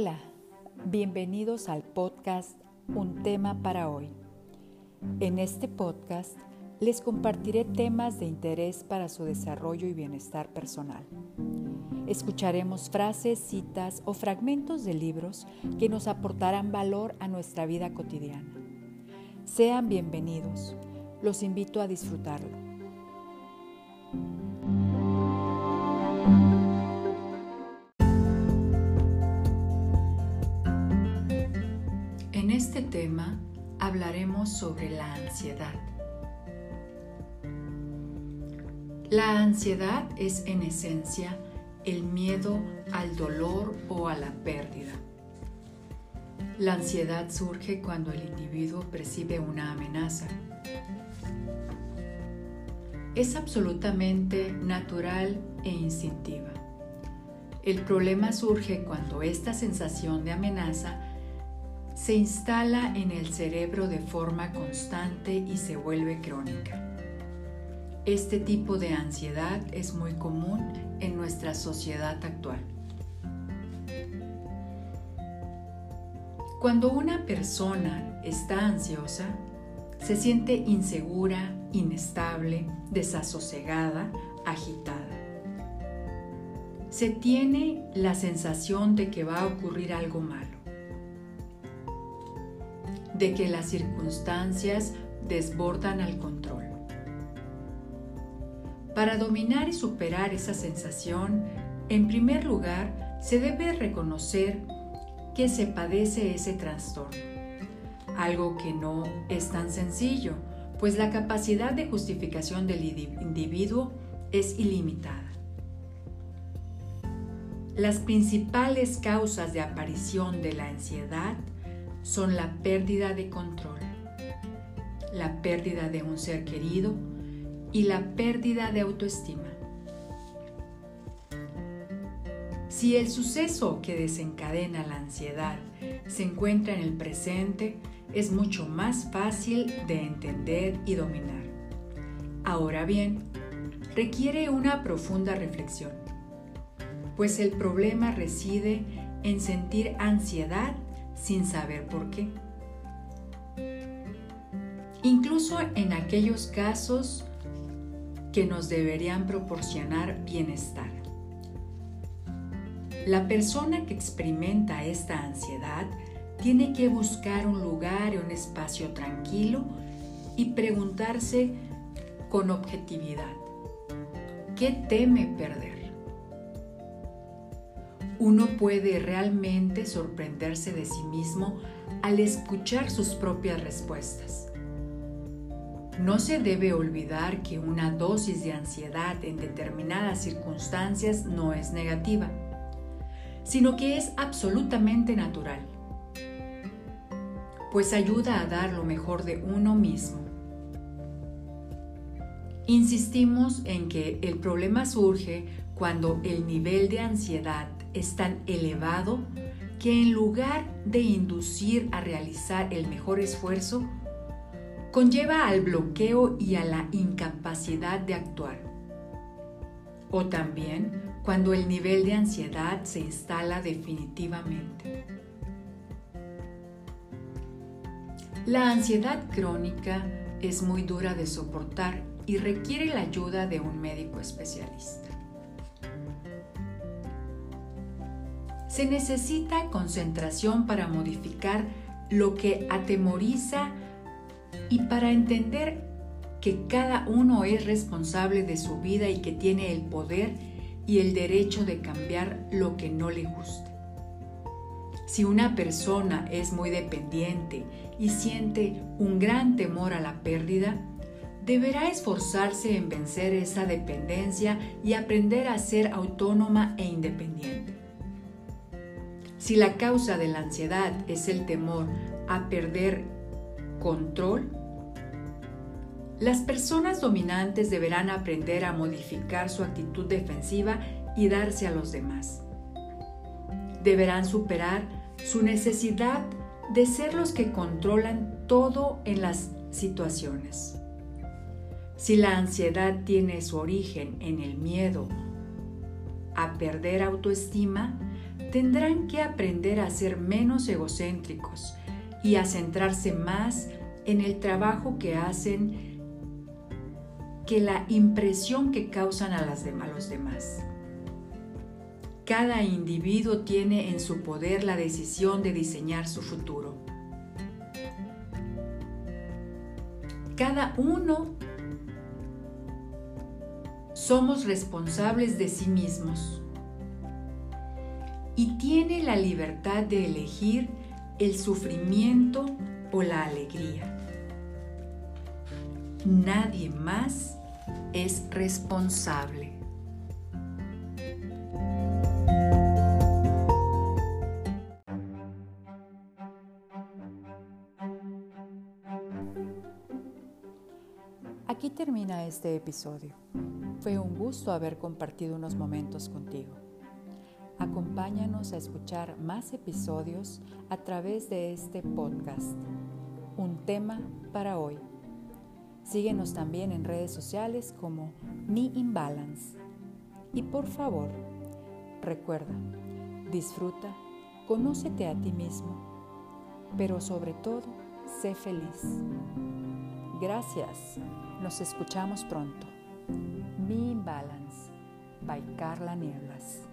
Hola, bienvenidos al podcast Un tema para hoy. En este podcast les compartiré temas de interés para su desarrollo y bienestar personal. Escucharemos frases, citas o fragmentos de libros que nos aportarán valor a nuestra vida cotidiana. Sean bienvenidos. Los invito a disfrutarlo. En este tema hablaremos sobre la ansiedad. La ansiedad es en esencia el miedo al dolor o a la pérdida. La ansiedad surge cuando el individuo percibe una amenaza. Es absolutamente natural e instintiva. El problema surge cuando esta sensación de amenaza se instala en el cerebro de forma constante y se vuelve crónica. Este tipo de ansiedad es muy común en nuestra sociedad actual. Cuando una persona está ansiosa, se siente insegura, inestable, desasosegada, agitada. Se tiene la sensación de que va a ocurrir algo malo de que las circunstancias desbordan al control. Para dominar y superar esa sensación, en primer lugar, se debe reconocer que se padece ese trastorno, algo que no es tan sencillo, pues la capacidad de justificación del individuo es ilimitada. Las principales causas de aparición de la ansiedad son la pérdida de control, la pérdida de un ser querido y la pérdida de autoestima. Si el suceso que desencadena la ansiedad se encuentra en el presente, es mucho más fácil de entender y dominar. Ahora bien, requiere una profunda reflexión, pues el problema reside en sentir ansiedad sin saber por qué. Incluso en aquellos casos que nos deberían proporcionar bienestar. La persona que experimenta esta ansiedad tiene que buscar un lugar y un espacio tranquilo y preguntarse con objetividad, ¿qué teme perder? Uno puede realmente sorprenderse de sí mismo al escuchar sus propias respuestas. No se debe olvidar que una dosis de ansiedad en determinadas circunstancias no es negativa, sino que es absolutamente natural, pues ayuda a dar lo mejor de uno mismo. Insistimos en que el problema surge cuando el nivel de ansiedad es tan elevado que en lugar de inducir a realizar el mejor esfuerzo, conlleva al bloqueo y a la incapacidad de actuar. O también cuando el nivel de ansiedad se instala definitivamente. La ansiedad crónica es muy dura de soportar y requiere la ayuda de un médico especialista. se necesita concentración para modificar lo que atemoriza y para entender que cada uno es responsable de su vida y que tiene el poder y el derecho de cambiar lo que no le guste. Si una persona es muy dependiente y siente un gran temor a la pérdida, deberá esforzarse en vencer esa dependencia y aprender a ser autónoma e independiente. Si la causa de la ansiedad es el temor a perder control, las personas dominantes deberán aprender a modificar su actitud defensiva y darse a los demás. Deberán superar su necesidad de ser los que controlan todo en las situaciones. Si la ansiedad tiene su origen en el miedo a perder autoestima, tendrán que aprender a ser menos egocéntricos y a centrarse más en el trabajo que hacen que la impresión que causan a, los demás. Cada individuo tiene en su poder la decisión de diseñar su futuro. Cada uno somos responsables de sí mismos y tiene la libertad de elegir el sufrimiento o la alegría. Nadie más es responsable. Aquí termina este episodio. Fue un gusto haber compartido unos momentos contigo. Acompáñanos a escuchar más episodios a través de este podcast. Un tema para hoy. Síguenos también en redes sociales como Mi Imbalance. Y por favor, recuerda, disfruta, conócete a ti mismo, pero sobre todo, sé feliz. Gracias. Nos escuchamos pronto. Mi Imbalance by Carla Nieblas.